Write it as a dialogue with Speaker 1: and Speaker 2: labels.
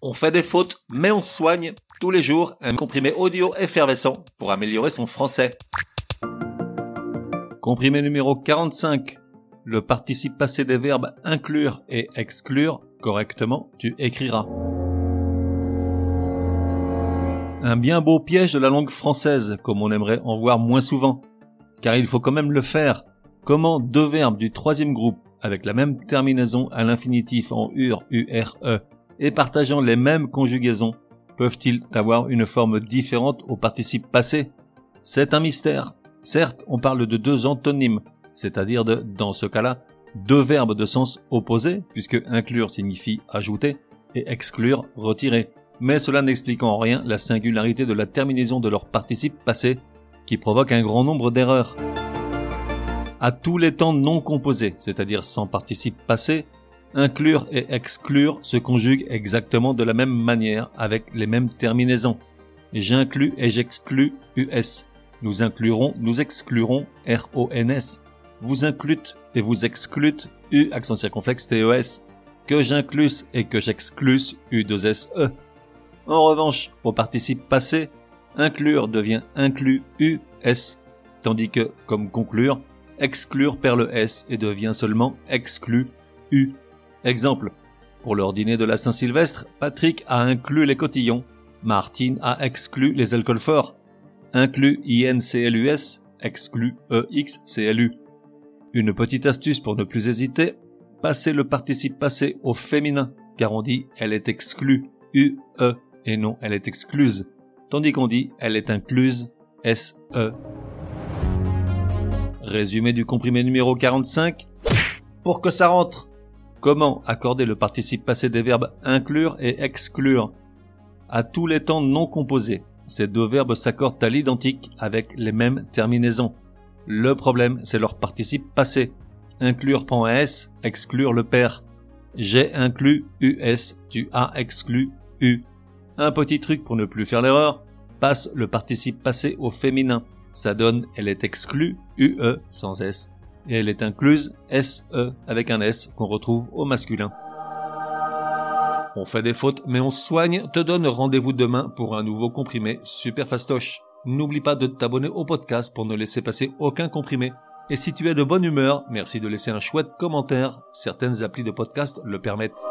Speaker 1: On fait des fautes, mais on soigne tous les jours un comprimé audio effervescent pour améliorer son français. Comprimé numéro 45. Le participe passé des verbes inclure et exclure correctement, tu écriras. Un bien beau piège de la langue française, comme on aimerait en voir moins souvent. Car il faut quand même le faire. Comment deux verbes du troisième groupe, avec la même terminaison à l'infinitif en ur, ure, et partageant les mêmes conjugaisons, peuvent-ils avoir une forme différente au participe passé C'est un mystère. Certes, on parle de deux antonymes, c'est-à-dire de, dans ce cas-là, deux verbes de sens opposé, puisque inclure signifie ajouter et exclure retirer. Mais cela n'explique en rien la singularité de la terminaison de leur participe passé, qui provoque un grand nombre d'erreurs. À tous les temps non composés, c'est-à-dire sans participe passé, inclure et exclure se conjuguent exactement de la même manière avec les mêmes terminaisons. J'inclus et j'exclus US. Nous inclurons, nous exclurons RONS. Vous inclûtes et vous exclûtes U accent circonflexe TES. Que j'inclus et que j'exclus U2SE. En revanche, au participe passé, inclure devient inclus US, tandis que, comme conclure, exclure perd le S et devient seulement exclu U. Exemple. Pour leur dîner de la Saint-Sylvestre, Patrick a inclus les cotillons. Martine a exclu les alcools forts. Inclus INCLUS, exclu EXCLU. Une petite astuce pour ne plus hésiter, passez le participe passé au féminin, car on dit elle est exclue, UE, et non elle est excluse, tandis qu'on dit elle est incluse, SE. Résumé du comprimé numéro 45. Pour que ça rentre, Comment accorder le participe passé des verbes inclure et exclure À tous les temps non composés, ces deux verbes s'accordent à l'identique avec les mêmes terminaisons. Le problème, c'est leur participe passé. Inclure prend S, exclure le père. J'ai inclus US, tu as exclu U. Un petit truc pour ne plus faire l'erreur, passe le participe passé au féminin. Ça donne elle est exclue, UE sans S et elle est incluse SE avec un S qu'on retrouve au masculin. On fait des fautes mais on soigne, te donne rendez-vous demain pour un nouveau comprimé super fastoche. N'oublie pas de t'abonner au podcast pour ne laisser passer aucun comprimé. Et si tu es de bonne humeur, merci de laisser un chouette commentaire, certaines applis de podcast le permettent.